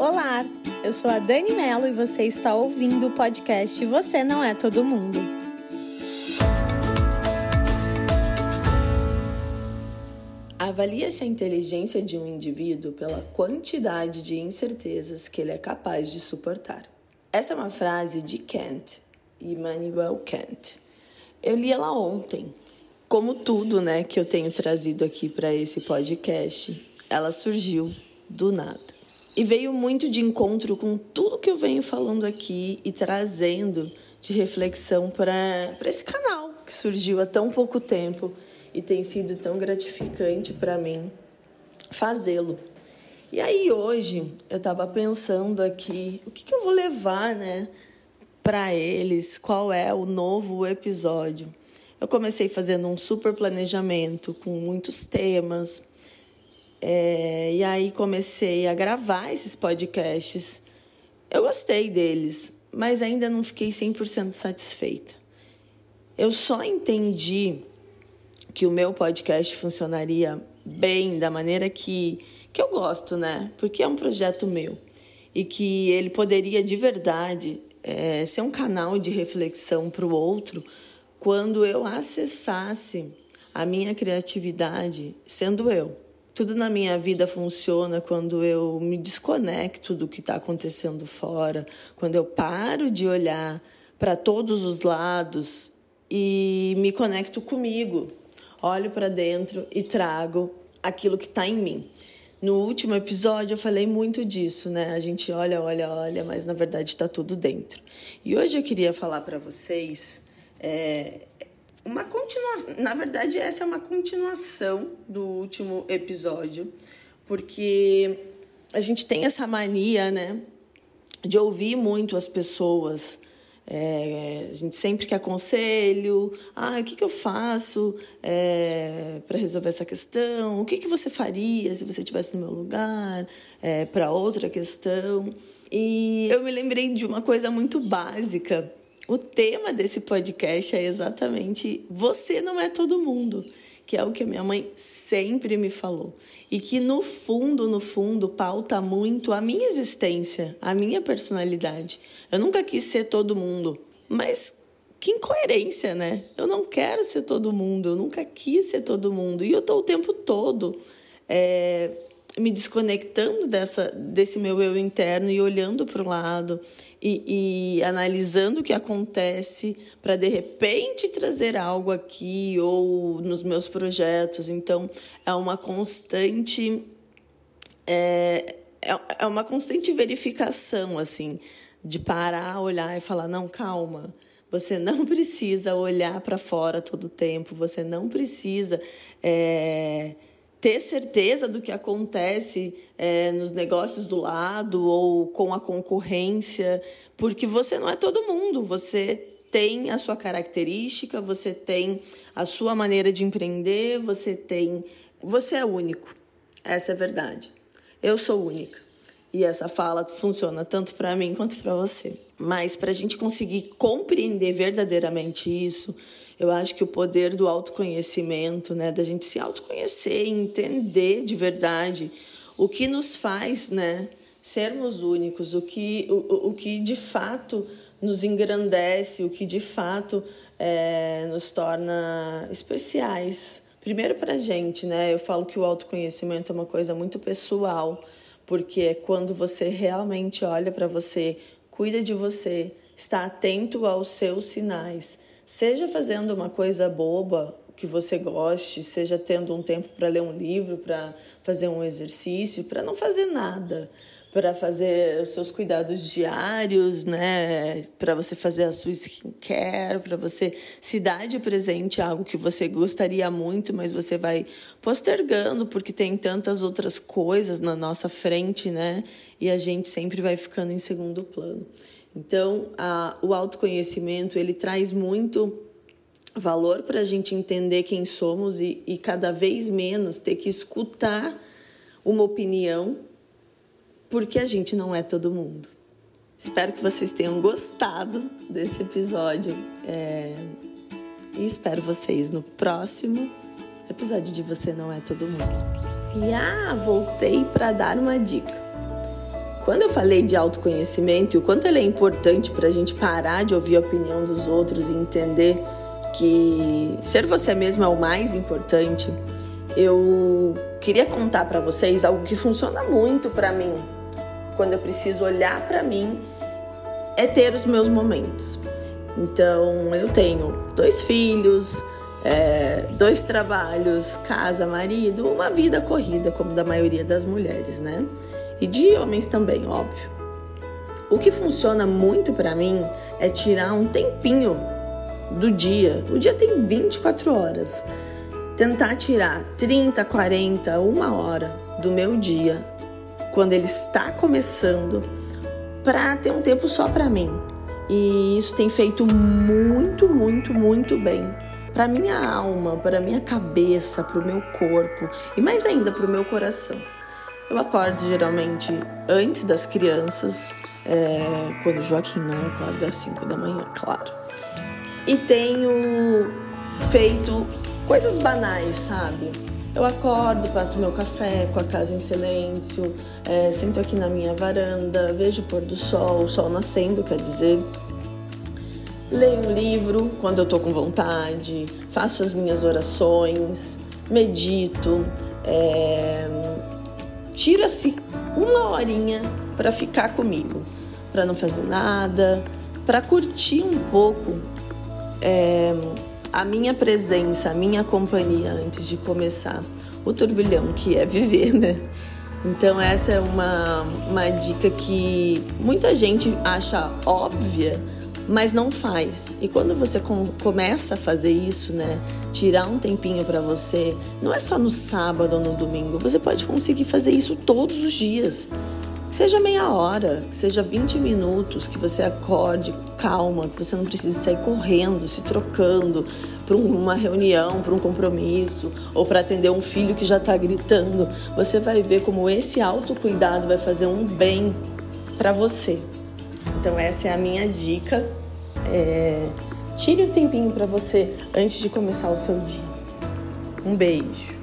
Olá, eu sou a Dani Mello e você está ouvindo o podcast Você Não É Todo Mundo. Avalia-se a inteligência de um indivíduo pela quantidade de incertezas que ele é capaz de suportar. Essa é uma frase de Kant, Immanuel Kant. Eu li ela ontem. Como tudo, né, que eu tenho trazido aqui para esse podcast, ela surgiu do nada. E veio muito de encontro com tudo que eu venho falando aqui e trazendo de reflexão para esse canal que surgiu há tão pouco tempo e tem sido tão gratificante para mim fazê-lo. E aí hoje eu estava pensando aqui o que, que eu vou levar, né, para eles, qual é o novo episódio. Eu comecei fazendo um super planejamento com muitos temas, é, e aí comecei a gravar esses podcasts. Eu gostei deles, mas ainda não fiquei 100% satisfeita. Eu só entendi que o meu podcast funcionaria bem da maneira que, que eu gosto, né? Porque é um projeto meu. E que ele poderia de verdade é, ser um canal de reflexão para o outro quando eu acessasse a minha criatividade sendo eu. Tudo na minha vida funciona quando eu me desconecto do que está acontecendo fora, quando eu paro de olhar para todos os lados e me conecto comigo. Olho para dentro e trago aquilo que está em mim. No último episódio eu falei muito disso, né? A gente olha, olha, olha, mas na verdade está tudo dentro. E hoje eu queria falar para vocês é, uma continuação. Na verdade, essa é uma continuação do último episódio, porque a gente tem essa mania, né, de ouvir muito as pessoas. É, a gente sempre quer conselho. Ah, o que, que eu faço é, para resolver essa questão? O que, que você faria se você estivesse no meu lugar? É, para outra questão. E eu me lembrei de uma coisa muito básica o tema desse podcast é exatamente Você não é todo mundo, que é o que a minha mãe sempre me falou. E que no fundo, no fundo, pauta muito a minha existência, a minha personalidade. Eu nunca quis ser todo mundo, mas que incoerência, né? Eu não quero ser todo mundo, eu nunca quis ser todo mundo. E eu tô o tempo todo é, me desconectando dessa, desse meu eu interno e olhando para o lado e, e, analisando o que acontece para de repente trazer algo aqui ou nos meus projetos. Então é uma constante é, é, é uma constante verificação assim de parar, olhar e falar não calma. Você não precisa olhar para fora todo o tempo. Você não precisa é, ter certeza do que acontece é, nos negócios do lado ou com a concorrência, porque você não é todo mundo, você tem a sua característica, você tem a sua maneira de empreender, você tem. Você é único. Essa é a verdade. Eu sou única. E essa fala funciona tanto para mim quanto para você. Mas para a gente conseguir compreender verdadeiramente isso, eu acho que o poder do autoconhecimento, né, da gente se autoconhecer, entender de verdade o que nos faz, né, sermos únicos, o que, o, o que de fato nos engrandece, o que de fato é, nos torna especiais. Primeiro para a gente, né? Eu falo que o autoconhecimento é uma coisa muito pessoal, porque é quando você realmente olha para você, cuida de você, está atento aos seus sinais, Seja fazendo uma coisa boba que você goste, seja tendo um tempo para ler um livro, para fazer um exercício, para não fazer nada, para fazer os seus cuidados diários, né? Para você fazer a sua skincare, para você se dar de presente algo que você gostaria muito, mas você vai postergando porque tem tantas outras coisas na nossa frente, né? E a gente sempre vai ficando em segundo plano. Então, a, o autoconhecimento ele traz muito valor para a gente entender quem somos e, e cada vez menos ter que escutar uma opinião, porque a gente não é todo mundo. Espero que vocês tenham gostado desse episódio é... e espero vocês no próximo episódio de Você Não É Todo Mundo. E ah, voltei para dar uma dica. Quando eu falei de autoconhecimento e o quanto ele é importante para a gente parar de ouvir a opinião dos outros e entender que ser você mesmo é o mais importante, eu queria contar para vocês algo que funciona muito para mim quando eu preciso olhar para mim é ter os meus momentos. Então eu tenho dois filhos, é, dois trabalhos, casa, marido, uma vida corrida, como da maioria das mulheres, né? E de homens também, óbvio. O que funciona muito para mim é tirar um tempinho do dia. O dia tem 24 horas. Tentar tirar 30, 40, uma hora do meu dia, quando ele está começando, para ter um tempo só para mim. E isso tem feito muito, muito, muito bem para minha alma, para minha cabeça, para o meu corpo e mais ainda para o meu coração. Eu acordo geralmente antes das crianças, é, quando Joaquim não acorda às 5 da manhã, claro. E tenho feito coisas banais, sabe? Eu acordo, passo meu café com a casa em silêncio, é, aqui na minha varanda, vejo o pôr do sol, o sol nascendo, quer dizer. Leio um livro quando eu tô com vontade, faço as minhas orações, medito, é, tira-se uma horinha para ficar comigo, para não fazer nada, para curtir um pouco é, a minha presença, a minha companhia antes de começar o turbilhão que é viver, né? Então essa é uma, uma dica que muita gente acha óbvia, mas não faz. E quando você com, começa a fazer isso, né, tirar um tempinho para você, não é só no sábado ou no domingo, você pode conseguir fazer isso todos os dias. Seja meia hora, seja 20 minutos, que você acorde calma, que você não precise sair correndo, se trocando para uma reunião, para um compromisso ou para atender um filho que já está gritando. Você vai ver como esse autocuidado vai fazer um bem para você. Então, essa é a minha dica. É... Tire um tempinho para você antes de começar o seu dia. Um beijo.